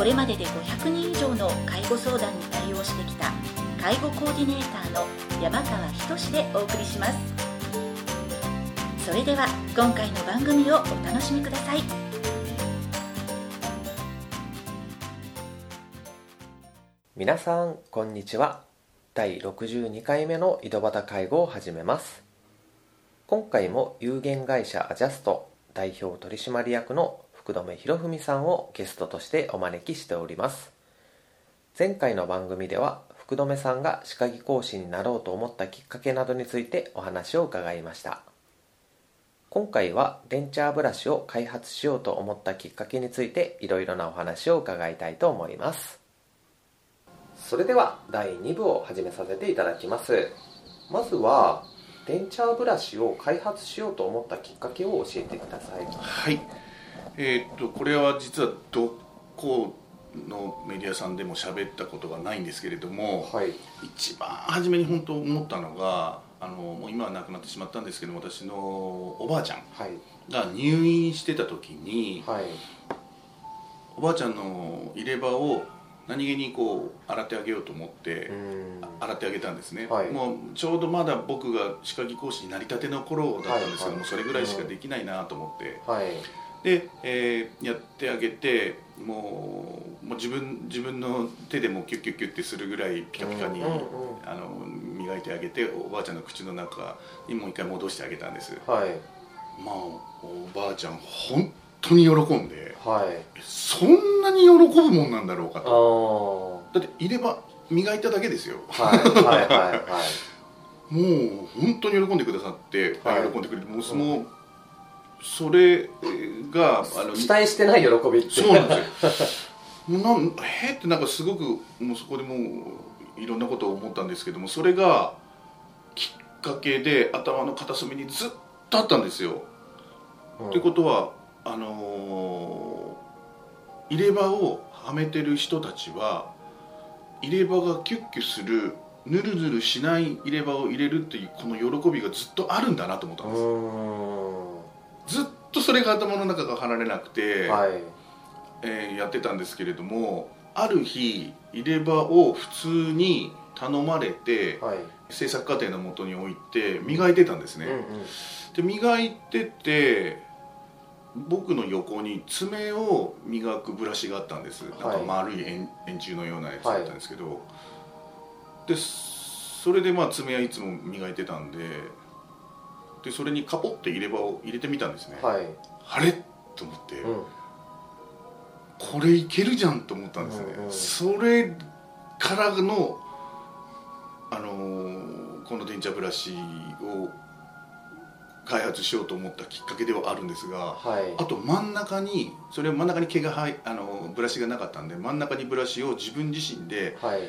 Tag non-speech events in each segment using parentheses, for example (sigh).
これまでで500人以上の介護相談に対応してきた介護コーディネーターの山川仁でお送りします。それでは今回の番組をお楽しみください。皆さんこんにちは。第62回目の井戸端介護を始めます。今回も有限会社アジャスト代表取締役の福留博文さんをゲストとしてお招きしております。前回の番組では福留さんが歯科技講師になろうと思ったきっかけなどについてお話を伺いました。今回はデンチャーブラシを開発しようと思ったきっかけについていろいろなお話を伺いたいと思います。それでは第2部を始めさせていただきます。まずはデンチャーブラシを開発しようと思ったきっかけを教えてください。はい。えーっとこれは実はどこのメディアさんでも喋ったことがないんですけれども、はい。一番初めに本当思ったのがあのもう今は亡くなってしまったんですけども私のおばあちゃんはい。が入院してた時にはい。おばあちゃんの入れ歯を何気にこう洗ってあげようと思って、うん。洗ってあげたんですね、はい。もうちょうどまだ僕が歯科技講師になりたての頃だったんですけども、はいはい。それぐらいしかできないなと思って、はいで、えーやってあげてもうもう自分自分の手でもキュッキュッキュッてするぐらいピカピカに、あの磨いてあげておばあちゃんの口の中にもう一回戻してあげたんです。はい。まあおばあちゃん本当に喜んではい。そんなに喜ぶもんなんだろうかあとー。だって入れ歯磨いただけですよ。はいはいはいはい。(laughs) もう本当に喜んでくださって、はい。喜んでくれてもうその、それがあの期待してない喜びって。そうなんですよ。なんえーってなんかすごくもうそこでもういろんなことを思ったんですけどもそれがきっかけで頭の片隅にずっとあったんですよ。うん。ってことはあのー入れ歯をはめてる人たちは入れ歯がキュッキュするぬるぬるしない入れ歯を入れるっていうこの喜びがずっとあるんだなと思ったんです、うずっとそれが頭の中が離れなくて、はい。えーやってたんですけれどもある日入れ歯を普通に頼まれてはい。制作過程のもとに置いて磨いてたんですね、うんうん。で磨いてて僕の横に爪を磨くブラシがあったんです、はい。なんか丸い円円柱のようなやつだったんですけど、でそれでまあ爪はいつも磨いてたんででそれにカポって入れ歯を入れてみたんですね、はい。あれ？と思って、うん。これいけるじゃんと思ったんですよね、うんうん。それからのあのーこの電茶ブラシを開発しようと思ったきっかけではあるんですがはい。あと真ん中にそれ真ん中に毛が生えあのブラシがなかったんで真ん中にブラシを自分自身ではい。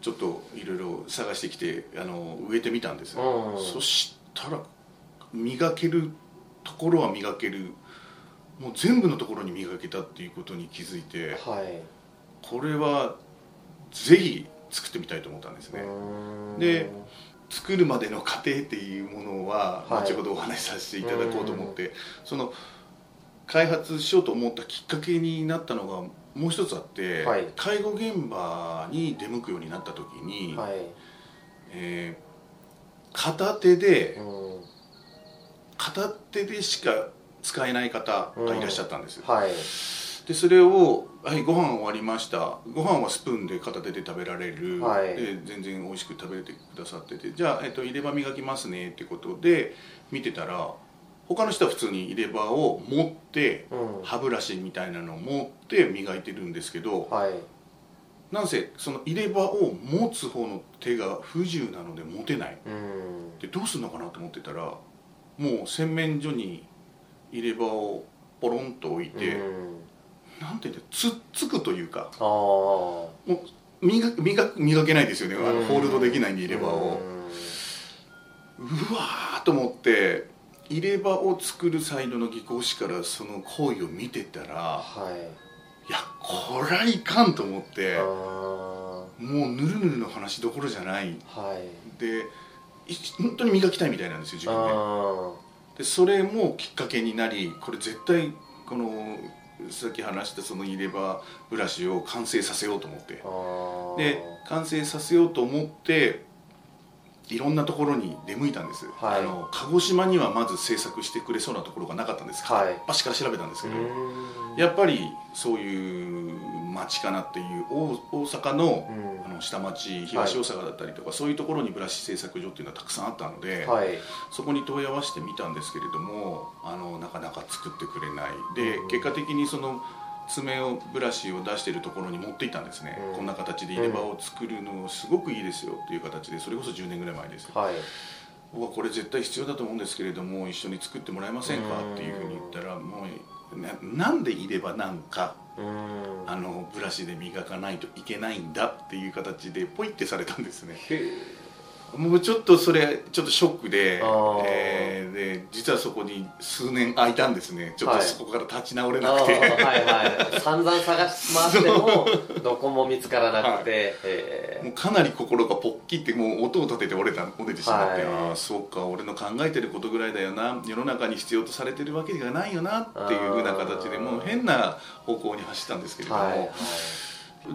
ちょっといろいろ探してきてあの植えてみたんです、うん。そしたら磨けるところは磨ける。もう全部のところに磨けたっていうことに気づいてはい。これはぜひ作ってみたいと思ったんですね、で作るまでの過程っていうものははい。後ほどお話しさせていただこうと思って、その開発しようと思ったきっかけになったのがもう一つあって、はい。介護現場に出向くようになった時に、はい。えー片手でうん片手でしか使えない方がいらっしゃったんです、はい。でそれを「はいご飯終わりました。ご飯はスプーンで片手で食べられる、はい。で全然美味しく食べてくださってて。じゃあ、えっと、入れ歯磨きますねってことで見てたら他の人は普通に入れ歯を持ってうん。歯ブラシみたいなのを持って磨いてるんですけどはい。なんせその入れ歯を持つ方の手が不自由なので持てない。うん。でどうするのかなと思ってたらもう洗面所に入れ歯をポロンと置いて、うん。なんていうんだつっつくというかああもう磨磨磨けないですよね。あのホールドできないんで入れ歯を。うわーと思って入れ歯を作るサイドの技工士からその行為を見てたらはい。いやこりゃいかんと思ってもうぬるぬるの話どころじゃない。はい。でい本当に磨きたいみたいなんですよ自分で。あでそれもきっかけになりこれ絶対このさっき話したその入れ歯ブラシを完成させようと思って。で完成させようと思っていろんなところに出向いたんです、はい。あの鹿児島にはまず制作してくれそうなところがなかったんですはい。片っ端から調べたんですけど、やっぱりそういう町かなっていう大大阪の,、うん。あの下町東大阪だったりとか、そういうところにブラシ製作所っていうのはたくさんあったので、はい。そこに問い合わせてみたんですけれどもあのなかなか作ってくれない。で、うん。結果的にその爪をブラシを出しているところに持っていったんですね、うん。こんな形で入れ歯を作るのすごくいいですよっていう形でそれこそ10年ぐらい前ですはい。僕はこれ絶対必要だと思うんですけれども一緒に作ってもらえませんかっていうふうに言ったらもうななんで入れ歯なんかあのブラシで磨かないといけないんだっていう形でポイってされたんですね。へもうちょっとそれちょっとショックで,、えーで実はそこに数年空いたんですね。ちょっとはいそこから立ち直れなくて、はいはい。(laughs) 散々探し回ってもどこも見つからなくて、へもうかなり心がポッキってもう音を立てて折れた折れてしまって、はい。ああそうか俺の考えてることぐらいだよな。世の中に必要とされてるわけがないよなっていうふうな形でもう変な方向に走ったんですけれども、ーはい。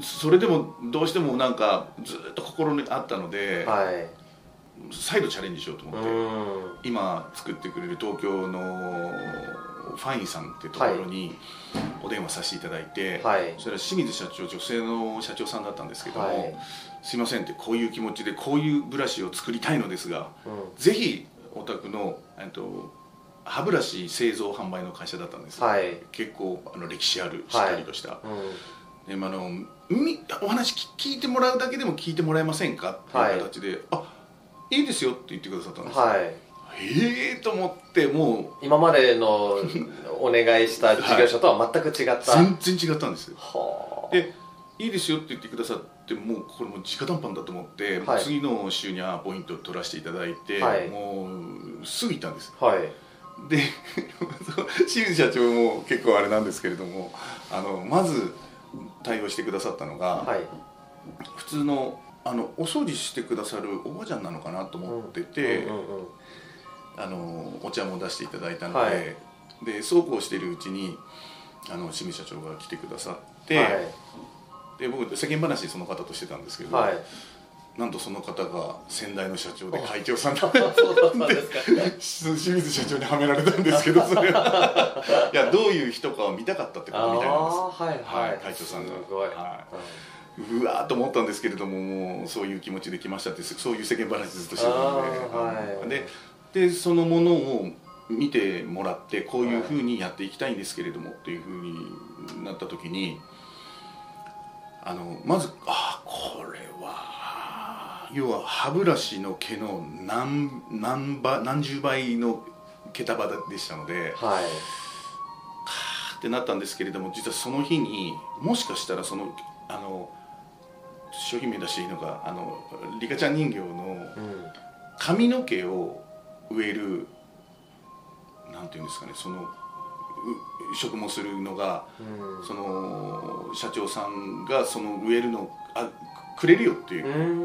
それでもどうしてもなんかずっと心にあったので、はいはい再度チャレンジしようとう思って。今作ってくれる東京のファインさんってところにお電話させていただいて、はい。それは清水社長女性の社長さんだったんですけども、はい。すいませんってこういう気持ちでこういうブラシを作りたいのですがうん。ぜひお宅のえっと歯ブラシ製造販売の会社だったんです、はい。結構あの歴史あるしっかりとした、うん。でまああのみお話聞聞いてもらうだけでも聞いてもらえませんかっていう形で、あいいですよって言ってくださったんです。よはい。ええー、と思っても今までのお願いした事業者とは全く違った、う全然違ったんですよ。はあ。でいいですよって言ってくださってもうこれもう直談判だと思って、はい。次の週にはポイントを取らせていただいて、はい。もうすぐ行ったんです。はい。で (laughs) 清水社長も結構あれなんですけれどもあのまず対応してくださったのが、はい。普通のあのお掃除してくださるおばあちゃんなのかなと思ってて、あのお茶も出していただいたので、はい。でそうこうしているうちにあの清水社長が来てくださって、はい。で僕世間話その方としてたんですけど、はい。なんとその方が先代の社長で会長さん (laughs) だったんで (laughs) 清水社長にはめられたんですけど (laughs) それは。いやどういう人かを見たかったってことみたいなんです。はいはい、はい会長さんが。すごい、はうわーと思ったんですけれどももうそういう気持ちで来ましたってそういう世間話ずっとしてたので,、はい。ででそのものを見てもらってこういうふうにやっていきたいんですけれどもっていうふうになった時にあのまずあこれは要は歯ブラシの毛の何何倍何十倍の毛束でしたのではい。ってなったんですけれども実はその日にもしかしたらそのあの商品名出していいのかあのリカちゃん人形のうん。髪の毛を植えるなんていうんですかねそのう植毛するのがうん。その社長さんがその植えるのあくれるよって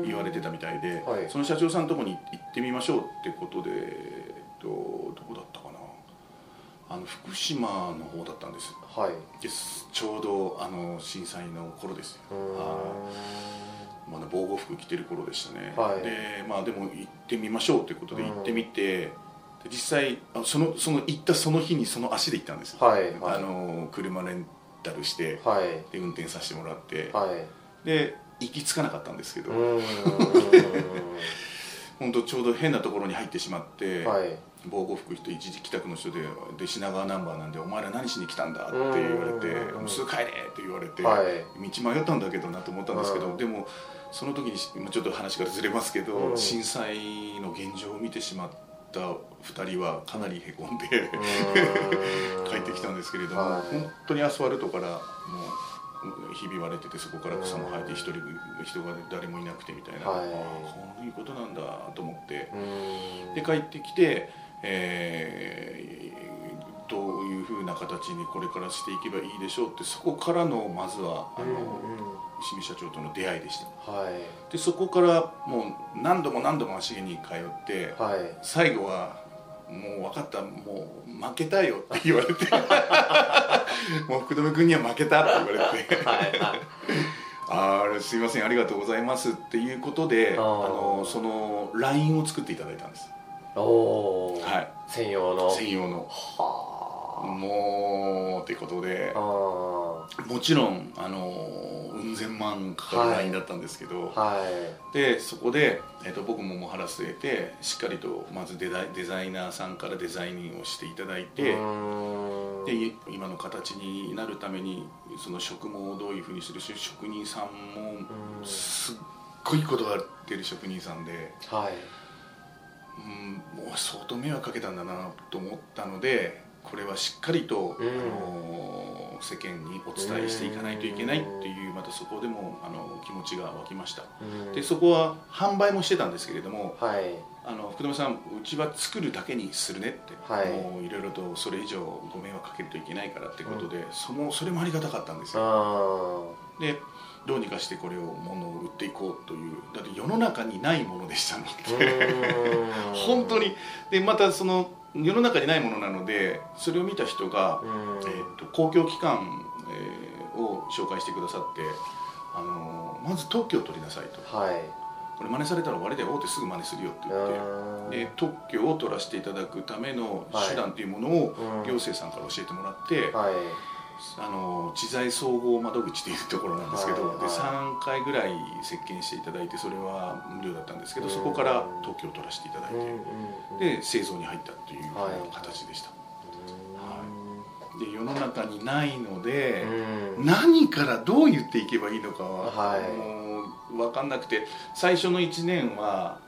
言われてたみたいで、はい。その社長さんのとこに行ってみましょうってことで、えっと、どこだあの福島の方だったんです。はい。です。ちょうどあの震災の頃ですはい。まだ防護服着てる頃でしたね、はい。でまあでも行ってみましょうということで行ってみて、で実際あそのその行ったその日にその足で行ったんです、はいはい。あの車レンタルして、はい。で運転させてもらって、はい。で行き着かなかったんですけど、本当ちょうど変なところに入ってしまって、はい。防護服と一時帰宅の人でで品川ナンバーなんで「お前ら何しに来たんだ?」って言われてうん「もうすぐ帰れ!」って言われて、はい。道迷ったんだけどなと思ったんですけど、うん。でもその時にまあちょっと話からずれますけど、うん。震災の現状を見てしまった2人はかなりへこんで、(laughs) 帰ってきたんですけれども、はい。本当にアスファルトからもうひび割れててそこから草も生えて一人人が誰もいなくてみたいな、はい。ああこういうことなんだと思って。うん。で帰ってきて、えーどういうふうな形にこれからしていけばいいでしょうってそこからのまずはあの、清水社長との出会いでした。はい。でそこからもう何度も何度も足毛に通ってはい。最後はもう分かったもう負けたよって言われて。(laughs) もう福留君には負けたって言われて。あーすいませんありがとうございますっていうことであのその LINE を作っていただいたんです。おお、はい。専用の。専用の。はもうってことで。ああもちろんあのうん千万かかる LINE だったんですけど、はい。でそこで、えっと僕ももう腹据えてしっかりとまずデザイデザイナーさんからデザインをしていただいて、でい今の形になるためにその職務をどういうふうにするし職人さんもうんすっごいこだわってる職人さんで、はい。うん、もう相当迷惑かけたんだなと思ったのでこれはしっかりと、うん。あの世間にお伝えしていかないといけないっていうまたそこでもあの気持ちが湧きました。うん。でそこは販売もしてたんですけれどもはい。あの福留さんうちは作るだけにするねって、はい。もういろいろとそれ以上ご迷惑かけるといけないからってことで、そのそれもありがたかったんですよ。あでどうにかしてこれを物を売っていこうというだって世の中にないものでしたのーでうーん。(laughs) 本当に。でまたその世の中にないものなのでそれを見た人が、うん。えー、と公共機関、えーを紹介してくださってあのまず特許を取りなさいと。はい。これ真似されたら終わりだよってすぐ真似するよって言って。で特許を取らせていただくための手段というものをうん。行政さんから教えてもらって、はいあの知財総合窓口というところなんですけど、はい。はいで3回ぐらい接見していただいてそれは無料だったんですけど、そこから特許を取らせていただいて、うんで製造に入ったという形でした、で世の中にないので、うん。何からどう言っていけばいいのかは、はい。もう分かんなくて最初の1年は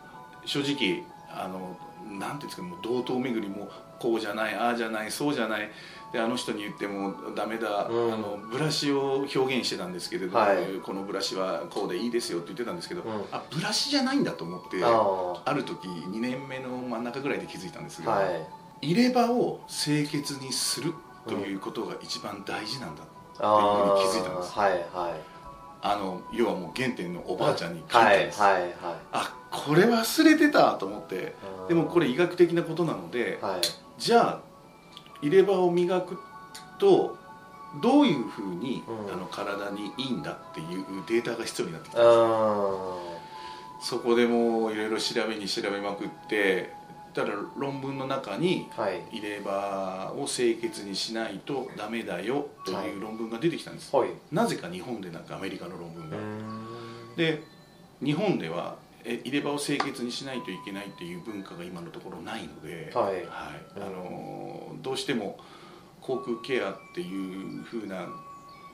正直あのなんていうんですかもう道東巡りもこうじゃないああじゃないそうじゃないであの人に言ってもダメだ、うん。あのブラシを表現してたんですけれども、はい。このブラシはこうでいいですよって言ってたんですけど、うん。あブラシじゃないんだと思ってあある時2年目の真ん中ぐらいで気づいたんですが、あはい。入れ歯を清潔にするということが一番大事なんだ、あっていうふうに気づいたんです。はいはい。あの要はもう原点のおばあちゃんに聞いたんはいです、はいはいあこれ忘れてたと思って。でもこれ医学的なことなので、はい。じゃあ入れ歯を磨くとどういうふうに、うん。あの体にいいんだっていうデータが必要になってきたそこでもういろいろ調べに調べまくってただ論文の中にはい。入れ歯を清潔にしないとダメだよとはい。いう論文が出てきたんです、ほい。なぜか日本でなんかアメリカの論文うが、ん。で日本ではえ入れ歯を清潔にしないといけないっていう文化が今のところないので、はい。あのーどうしても口腔ケアっていうふうな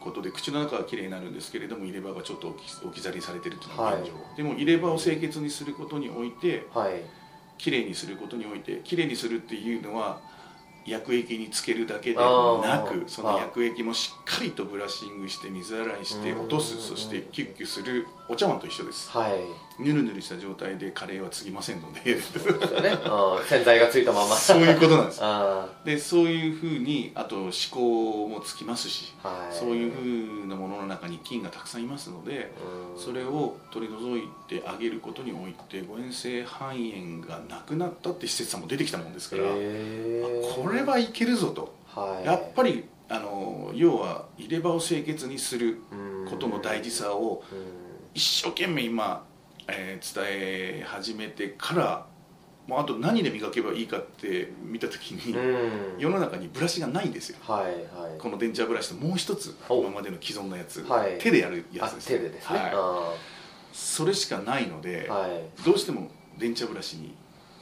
ことで口の中はきれいになるんですけれども入れ歯がちょっと置き置き去りにされてるというのが現状、でも入れ歯を清潔にすることにおいてはい。きれいにすることにおいてきれいにするっていうのは薬液につけるだけでなくその薬液もしっかりとブラッシングして水洗いして落とすうんそしてキュッキュするお茶碗と一緒です。はいぬるぬるした状態でカレーはつぎませんので。そうですよね。うん。洗剤がついたまま。そういうことなんです。あでそういうふうにあと思考もつきますしあはい。そういうふうなものの中に菌がたくさんいますのでうん。それを取り除いてあげることにおいて誤嚥性肺炎がなくなったって施設さんも出てきたもんですから、これはいけるぞと、はい。やっぱりあの要は入れ歯を清潔にすることの大事さをうん。一生懸命今、えー伝え始めてからもうあと何で磨けばいいかって見た時に、うん。世の中にブラシがないんですよ。はいはい。この電池ブラシともう一つお。今までの既存のやつ、はい。手でやるやあつです手でですね。はい、あそれしかないので、ーはい。どうしても電池ブラシに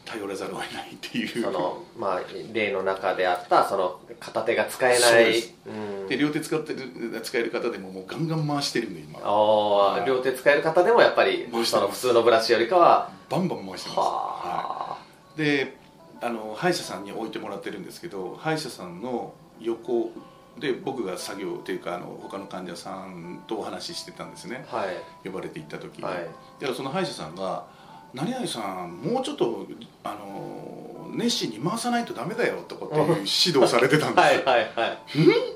頼らざるを得ないっていう。そのまあ例の中であったその片手が使えない。うん。で両手使ってる使える方でももうガンガン回してるんで今。ああ両手使える方でもやっぱりその普通のブラシよりかは。バンバン回してます、ははい、であの歯医者さんに置いてもらってるんですけど歯医者さんの横で僕が作業というかあの他の患者さんとお話ししてたんですね。はい。呼ばれて行った時に、はい。その歯医者さんが「何々さんもうちょっとあの熱心に回さないとダメだよ」とかっていう指導されてたんですよ、はいはいはい。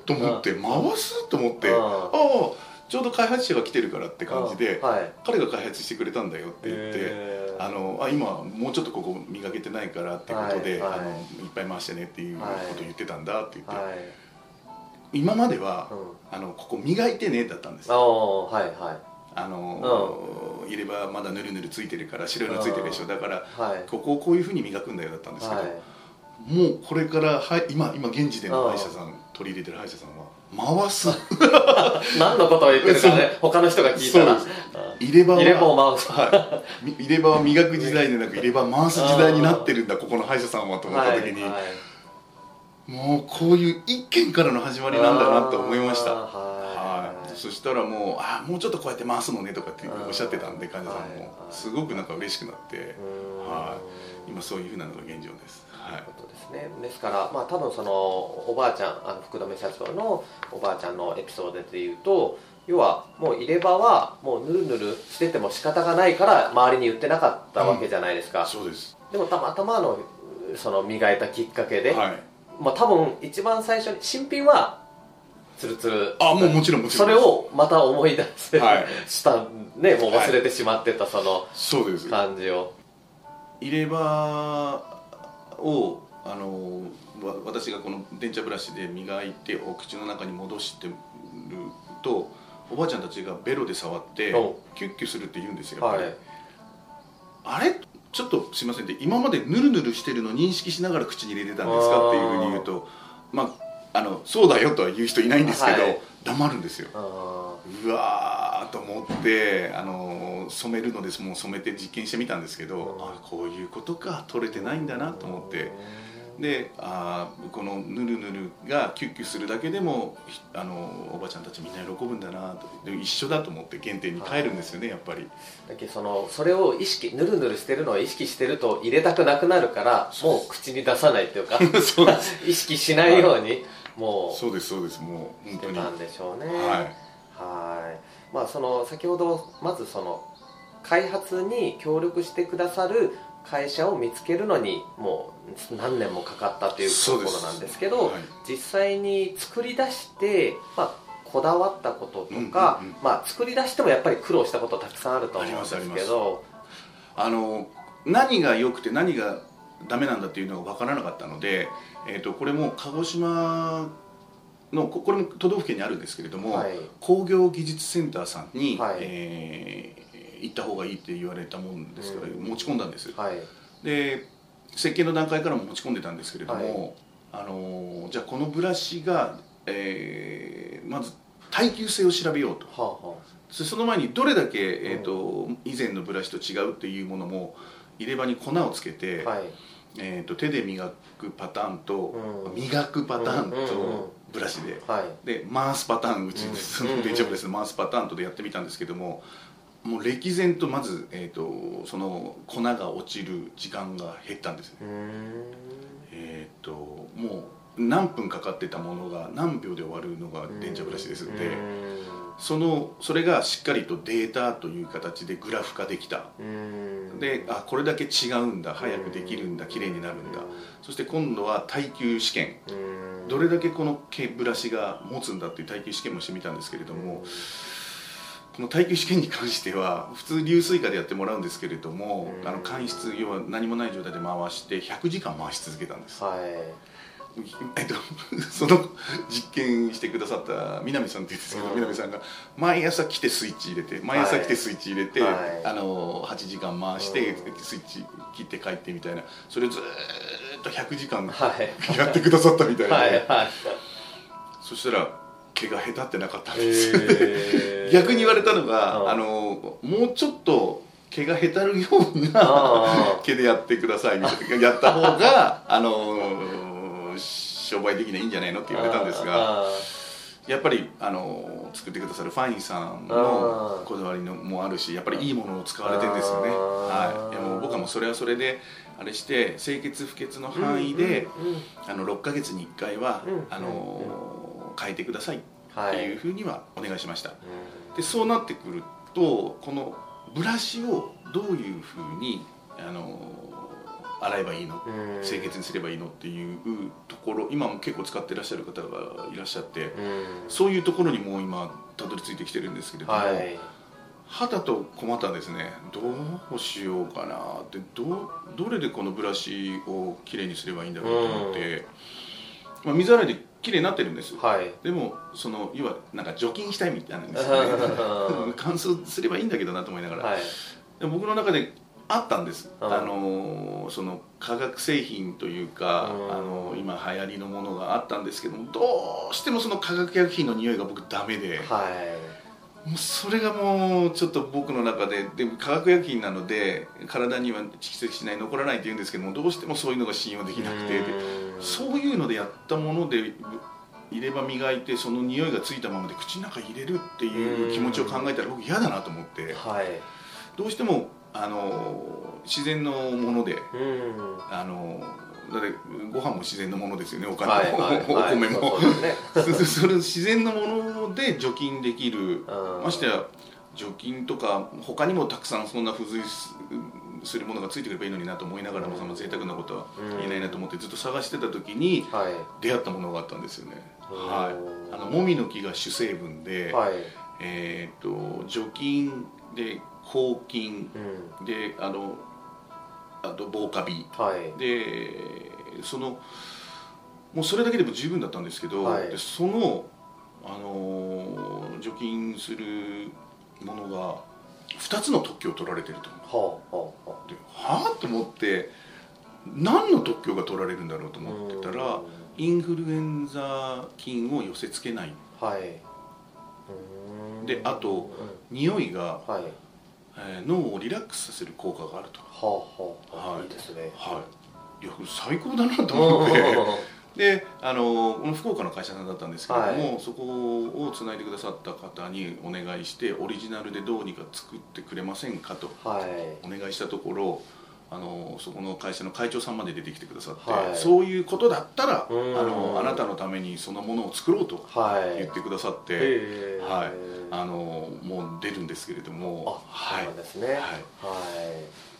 と思って回す？と思って。うん。ああちょうど開発者が来てるからって感じではい。彼が開発してくれたんだよって言ってあのあ今もうちょっとここ磨けてないからってことで、はいはい。あのいっぱい回してねっていうことを言ってたんだって言って、はい。今までは、うん。あのここ磨いてねだったんですああはいはいあの、入れ歯まだぬるぬるついてるから白いのついてるでしょ。だからはい。ここをこういうふうに磨くんだよだったんですけど、はい。もうこれからは今今現時点の歯医者さん取り入れてる歯医者さんは回す。(laughs) 何のことを言ってるかね他の人が聞いたら。入れ歯は入れ歯を回す。はい、み入れ歯は磨く時代でなく入れ歯回す時代になってるんだここの歯医者さんはと思った時に、はいはい。もうこういう一件からの始まりなんだなと思いましたそしたらもうあもうちょっとこうやって回すのねとかっておっしゃってたんで患者さんもはいすごくなんか嬉しくなってはい。今そういうふうなのが現状です。はい。ことですね。ですからまあ多分そのおばあちゃんあの福留社長のおばあちゃんのエピソードでいうと要はもう入れ歯はもうぬるぬるしてても仕方がないから周りに言ってなかったわけじゃないですか、そうです。でもたまたまのその磨いたきっかけで、はい。まあ多分一番最初に新品はツルツル。あもうもちろんもちろん。それをまた思い出せ、はい。したね。もう忘れてしまってたそのそうです。感じを、入れ歯をあのわ私がこの電茶ブラシで磨いてお口の中に戻してるとおばあちゃんたちがベロで触っておキュッキュするって言うんですよはい。あれ？ちょっとすいません。って今までヌルヌルしてるの認識しながら口に入れてたんですかっていうふうに言うとまああのそうだよとは言う人いないんですけど、はい。黙るんですよ。あうわーと思ってあの染めるのです。もう染めて実験してみたんですけど、うん。あこういうことか取れてないんだなと思って。であーこのヌルヌルがキュッキュするだけでもひあのおばちゃんたちみんな喜ぶんだなと。で一緒だと思って原点に帰るんですよねやっぱり。ーだけどそのそれを意識ぬるぬるしてるのを意識してると入れたくなくなるからもう口に出さないっていうか (laughs) (laughs) 意識しないようにもう。そうですそうですもう本当に。たんでしょうね。はい。はい。まあその先ほどまずその開発に協力してくださる会社を見つけるのにもう何年もかかったというところなんですけどはい。実際に作り出して、まあ、こだわったこととか、うんうんうん。まあ、作り出してもやっぱり苦労したことたくさんあると思うんですけど。あの何が良くて何がダメなんだっていうのが分からなかったので、えー、とこれも鹿児島のここれも都道府県にあるんですけれども、はい。工業技術センターさんに、はい。えー行った方がいいって言われたもんですから、うん。持ち込んだんです。はい。で設計の段階からも持ち込んでたんですけれども、あのーじゃあこのブラシが、えーまず耐久性を調べようと。はあはそその前にどれだけ、えー、と以前のブラシと違うっていうものも入れ歯に粉をつけて、あはい。えー、と手で磨くパターンと、うん。磨くパターンうんうんうん。とブラシで、回すパターンうちうん。その電車ブラシの回すパターンとでやってみたんですけどももう歴然とまず、えー、とその粉が落ちる時間が減ったんですねうーん。えっ、ともう何分かかってたものが何秒で終わるのが電車ブラシですので、うそのそれがしっかりとデータという形でグラフ化できた。であこれだけ違うんだ早くできるんだ綺麗になるんだ。そして今度は耐久試験。どれだけこの毛ブラシが持つんだっていう耐久試験もしてみたんですけれどもこの耐久試験に関しては普通流水化でやってもらうんですけれどもうん。あの間質要は何もない状態で回して100時間回し続けたんです。はいえっと、(laughs) その実験してくださった南さんって言うんですけど、うん。南さんが毎朝来てスイッチ入れて毎朝来てスイッチ入れて、はい。あの8時間回して、うん。スイッチ切って帰ってみたいな。それをずーっと100時間はい。(laughs) やってくださったみたいで、はい。はい。そしたら毛が下手ってなかったんです、えー。(laughs) 逆に言われたのが、うん。あのもうちょっと毛がへたるようなあ毛でやってくださいみたいなやった方があの商売的にはいいんじゃないのって言われたんですがあやっぱりあの作ってくださるファインさんのこだわりのもあるしやっぱりいいものを使われてるんですよね、はい、いやもう僕はもうそれはそれであれして清潔不潔の範囲で、うんうんうん。あの6ヶ月に1回は、うんあの変えてくださいっはいてい。うふうにはお願いしました、うん。でそうなってくるとこのブラシをどういうふうにあの洗えばいいの？うん。清潔にすればいいの？っていうところ今も結構使ってらっしゃる方がいらっしゃってうん。そういうところにもう今たどり着いてきてるんですけれども、はい。肌と困ったらですね。どうしようかなってどうどれでこのブラシをきれいにすればいいんだろうと思って、まあ、水洗いできれいになってるんです。はい。でもその要はなんか除菌したいみたいなんですよね。(laughs) 乾燥すればいいんだけどなと思いながら、はい。で僕の中であったんです、うん。あのその化学製品というか、うん。あの今流行りのものがあったんですけどもどうしてもその化学薬品の匂いが僕ダメで、はい。もうそれがもうちょっと僕の中ででも化学薬品なので体には蓄積しない残らないって言うんですけどもどうしてもそういうのが信用できなくてそういうのでやったもので入れ歯磨いてその匂いがついたままで口の中に入れるっていう気持ちを考えたら僕嫌だなと思って。はい。どうしてもあの自然のものでうん。あのだってご飯も自然のものですよねお金も、はいはいはい。お米も。そね。(laughs) それ自然のもので除菌できる。うん。ましてや除菌とか他にもたくさんそんな付随すするものがついてくればいいのになと思いながらもその贅沢なことは言えないなと思ってずっと探してた時にはい。出会ったものがあったんですよね、うん。はい、あのもみの木が主成分で、はい。えー、と除菌で抗菌うん。であのあと防カビ。はい。でそのもうそれだけでも十分だったんですけど、はい。でその、あのー除菌するものが2つの特許を取られてると。はあはあはではあ？と思って何の特許が取られるんだろうとあ思ってたらうん。インフルエンザ菌を寄せ付けない。はい。うんであとうん匂いが、はい。えー脳をリラックスさせる効果があると。はあはあ。はい。いいですね。はい。いや最高だなと思って。(laughs) であのこの福岡の会社さんだったんですけれども、はそこをつないでくださった方にお願いしてオリジナルでどうにか作ってくれませんかとはい。お願いしたところあのそこの会社の会長さんまで出てきてくださって、はい。そういうことだったらあうん。のあなたのためにそのものを作ろうとはい言ってくださって、へえ。はい。あのもう出るんですけれどもあはい。そうですね。はい。はい。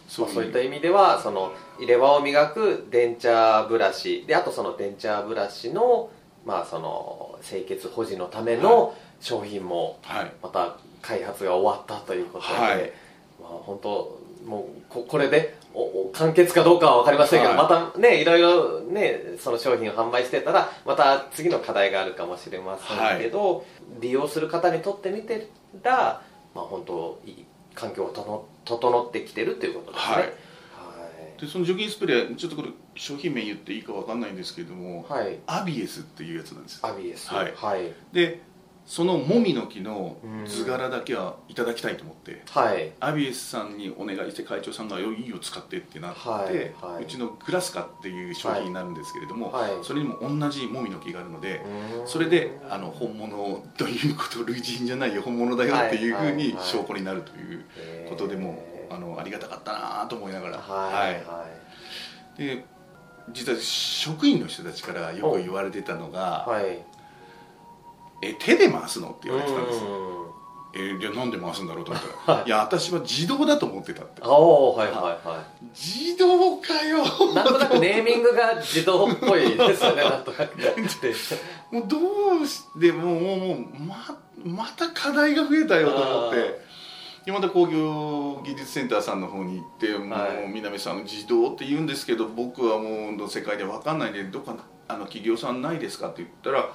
そういった意味ではその入れ歯を磨く電茶ブラシであとその電茶ブラシのまあその清潔保持のための商品もはい。また開発が終わったということで、はい。まあ本当もうここれでおお完結かどうかは分かりませんけど、はい。またねいろいろねその商品を販売してたらまた次の課題があるかもしれませんけど、利用する方にとってみてらまあ本当いい環境が整ってきてるということですね。はい。でその除菌スプレーちょっとこれ商品名言っていいかわかんないんですけれども、はい、はい、アビエスっていうやつなんですアビエス。はい。はい、でそのもみの木のうん図柄だけはいただきたいと思ってはい。アビエスさんにお願いして会長さんが「よいいよ使って」ってなって、はいはい。うちのグラスカっていう商品になるんですけれども、はいそれにも同じもみの木があるので、うーん。それであの本物ということ類似品じゃないよ本物だよっていうふうはいにはい。証拠になるということでもあのありがたかったなと思いながら、はいはい。で実は職員の人たちからよく言われてたのがはい「え手で回すの?」って言われてたんですよ。うん。えじゃあなんで回すんだろうと思ったら「(laughs) はい。いや私は自動だと思ってた」ってあおはいはいは「自動かよ!」いなんとなくネーミングが自動っぽいですよねなんとなく。(laughs) もうどうしてもうもうもうままた課題が増えたよと思って。山田工業技術センターさんの方に行って「もはい。う南さん自動って言うんですけど僕はもう世界で分かんないんでどっかあの企業さんないですか?」って言ったら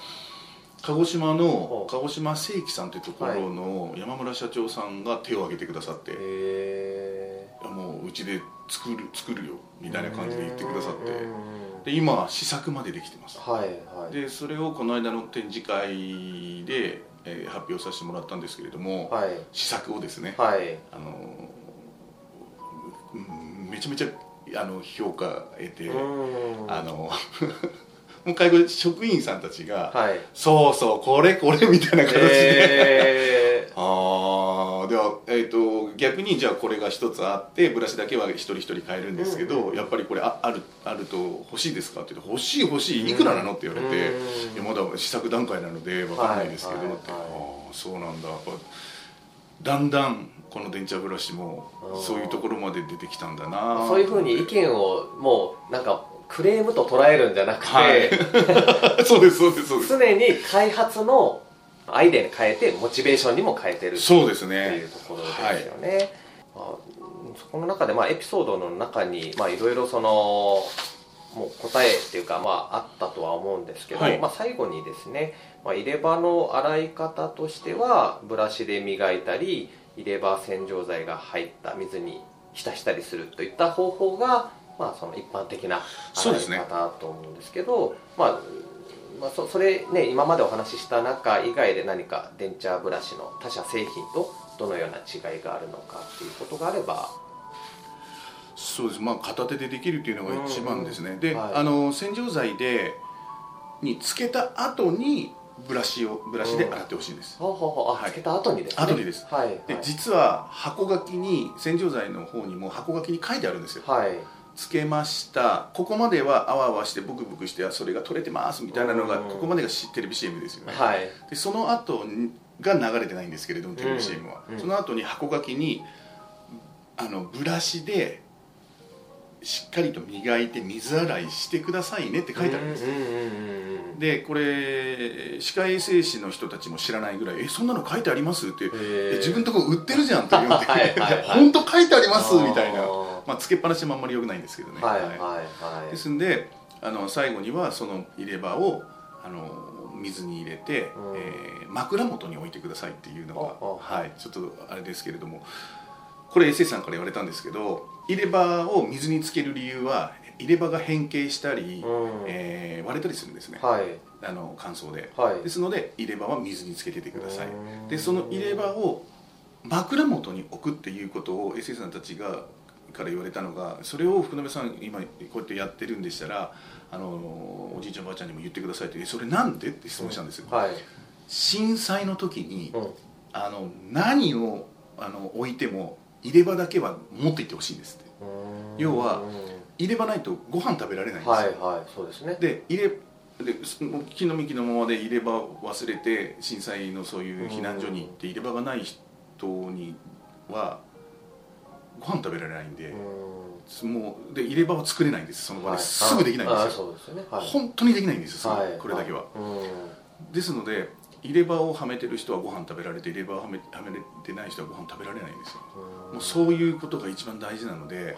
鹿児島の鹿児島正規さんというところの山村社長さんが手を挙げてくださってへえ「いやもううちで作る作るよ」みたいな感じで言ってくださって。うん。で今試作までできてます。はいはい。でそれをこの間の展示会で、えー発表させてもらったんですけれども、はい。試作をですね、はい。あのうんめちゃめちゃあの評価得て、うん。あのもう介護職員さんたちが、はい。そうそうこれこれみたいな形で、え (laughs) ああでは、えー、と逆にじゃあこれが一つあってブラシだけは一人一人買えるんですけど、うんやっぱりこれああるあると欲しいですかって言って欲しい欲しいいくらなのって言われて、うん。いやまだ試作段階なので分かんないですけど、はいはいって、はい。ああそうなんだ。やっぱだんだんこの電池ブラシもうん。そういうところまで出てきたんだなそういうふうに意見をもうなんかクレームと捉えるんじゃなくて、はい。(laughs) そうですそうですそうです。常に開発のアイデアに変えてモチベーションにも変えてるそうですっていねうところですよね。まあそこの中で、まあ、エピソードの中にまあいろいろそのもう答えっていうか、まあ、あったとは思うんですけど、はい。まあ、最後にですね、まあ、入れ歯の洗い方としてはブラシで磨いたり入れ歯洗浄剤が入った水に浸したりするといった方法が、まあ、その一般的な洗い方だと思うんですけどまあまあ、そそれね今までお話しした中以外で何かデンチャーブラシの他社製品とどのような違いがあるのかっていうことがあれば。そうです。まあ片手でできるっていうのが一番ですね、で、はい。あの洗浄剤でにつけた後にブラシをブラシで洗ってほしいんです、ほうほうほうあ、はい。つけた後にですね。後にです。はい。で実は箱書きに洗浄剤の方にも箱書きに書いてあるんですよ。はい、はいつけました。ここまではあわあわしてブクブクしてそれが取れてますみたいなのがうん。ここまでがしテレビ CM ですよね、はい。でその後にが流れてないんですけれどもテレビ CM は、うん。その後に箱書きにあのブラシでしっかりと磨いて水洗いしてくださいねって書いてあるんです、うんうんうんうんでこれ歯科衛生士の人たちも知らないぐらい「えそんなの書いてあります?」ってへ「ーえ自分のとこ売ってるじゃん」って言って (laughs) 本当書いてあります」みたいなまあつけっぱなしもあんまりよくないんですけどね、はいはいはい。はい。ですんであの最後にはその入れ歯をあの水に入れて、うん。えー枕元に置いてくださいっていうのが、はい、ちょっとあれですけれどもこれ SA さんから言われたんですけど入れ歯を水につける理由は入れ歯が変形したり、うん。えー割れたりするんですね、はい。あの乾燥で、はい。ですので入れ歯は水につけててください。うん。でその入れ歯を枕元に置くっていうことを SA さんたちがから言われたのがそれを福留さん今こうやってやってるんでしたらあのおじいちゃんおばあちゃんにも言ってくださいってえそれなんで？って質問したんですよ、はい。震災の時にうん。あの何をあの置いても入れ歯だけは持っていってほしいんですって。うん。要はうん入れ歯ないとご飯食べられないんですよ、はいはいそうですね。で入れで木の幹のままで入れ歯忘れて震災のそういう避難所に行って入れ歯がない人にはご飯食べられないんで、うん。もうで入れ歯は作れないんですその場はい。ですぐできないんですよ、本当にできないんですよ、はい。これだけは、うん。ですので入れ歯をはめてる人はご飯食べられて入れ歯をはめはめれてない人はご飯食べられないんですよ、もうそういうことが一番大事なのではい。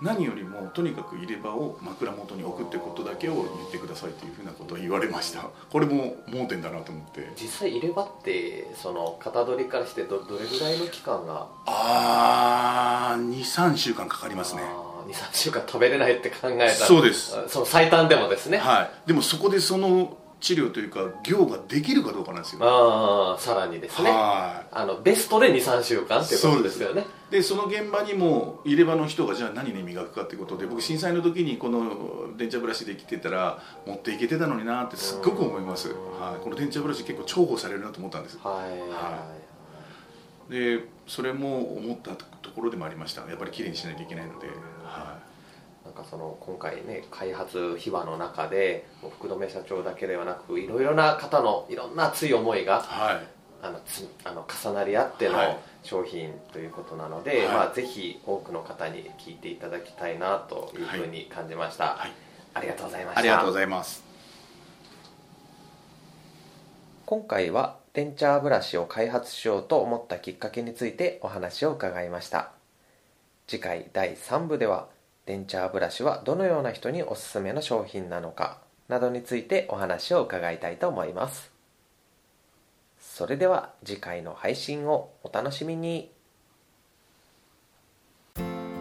何よりもとにかく入れ歯を枕元に置くってことだけを言ってくださいというふうなことは言われました。これも盲点だなと思って。実際入れ歯ってその型取りからしてどどれぐらいの期間が？ああ23週間かかりますね。23週間食べれないって考えたら。そうです。あその最短でもですね。はい。でもそこでその治療というか行ができるかどうかなんですよ。ああさらにですね。はあのベストで23週間ってことですよね。いでその現場にも入れ歯の人がじゃあ何に磨くかってことで僕震災の時にこの電茶ブラシで来てたら持っていけてたのになってすっごく思います、うんはい、この電茶ブラシ結構重宝されるなと思ったんです。はい。はでそれも思ったところでもありました。やっぱりきれいにしないといけないので、かその今回ね開発秘話の中で福留社長だけではなくいろいろな方のいろんな熱い思いがいはい、あのつあの重なり合ってのはい。商品ということなので、はい。まあ、ぜひ多くの方に聞いていただきたいなというふうに感じました、はい、ありがとうございました。ありがとうございます。今回はデンチャーブラシを開発しようと思ったきっかけについてお話を伺いました。次回第3部ではデンチャーブラシはどのような人におすすめの商品なのかなどについてお話を伺いたいと思います。それでは次回の配信をお楽しみに。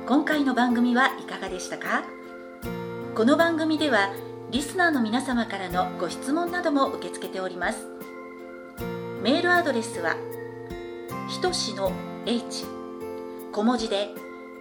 今回の番組はいかがでしたか？この番組ではリスナーの皆様からのご質問なども受け付けております。メールアドレスはひとしの h 小文字で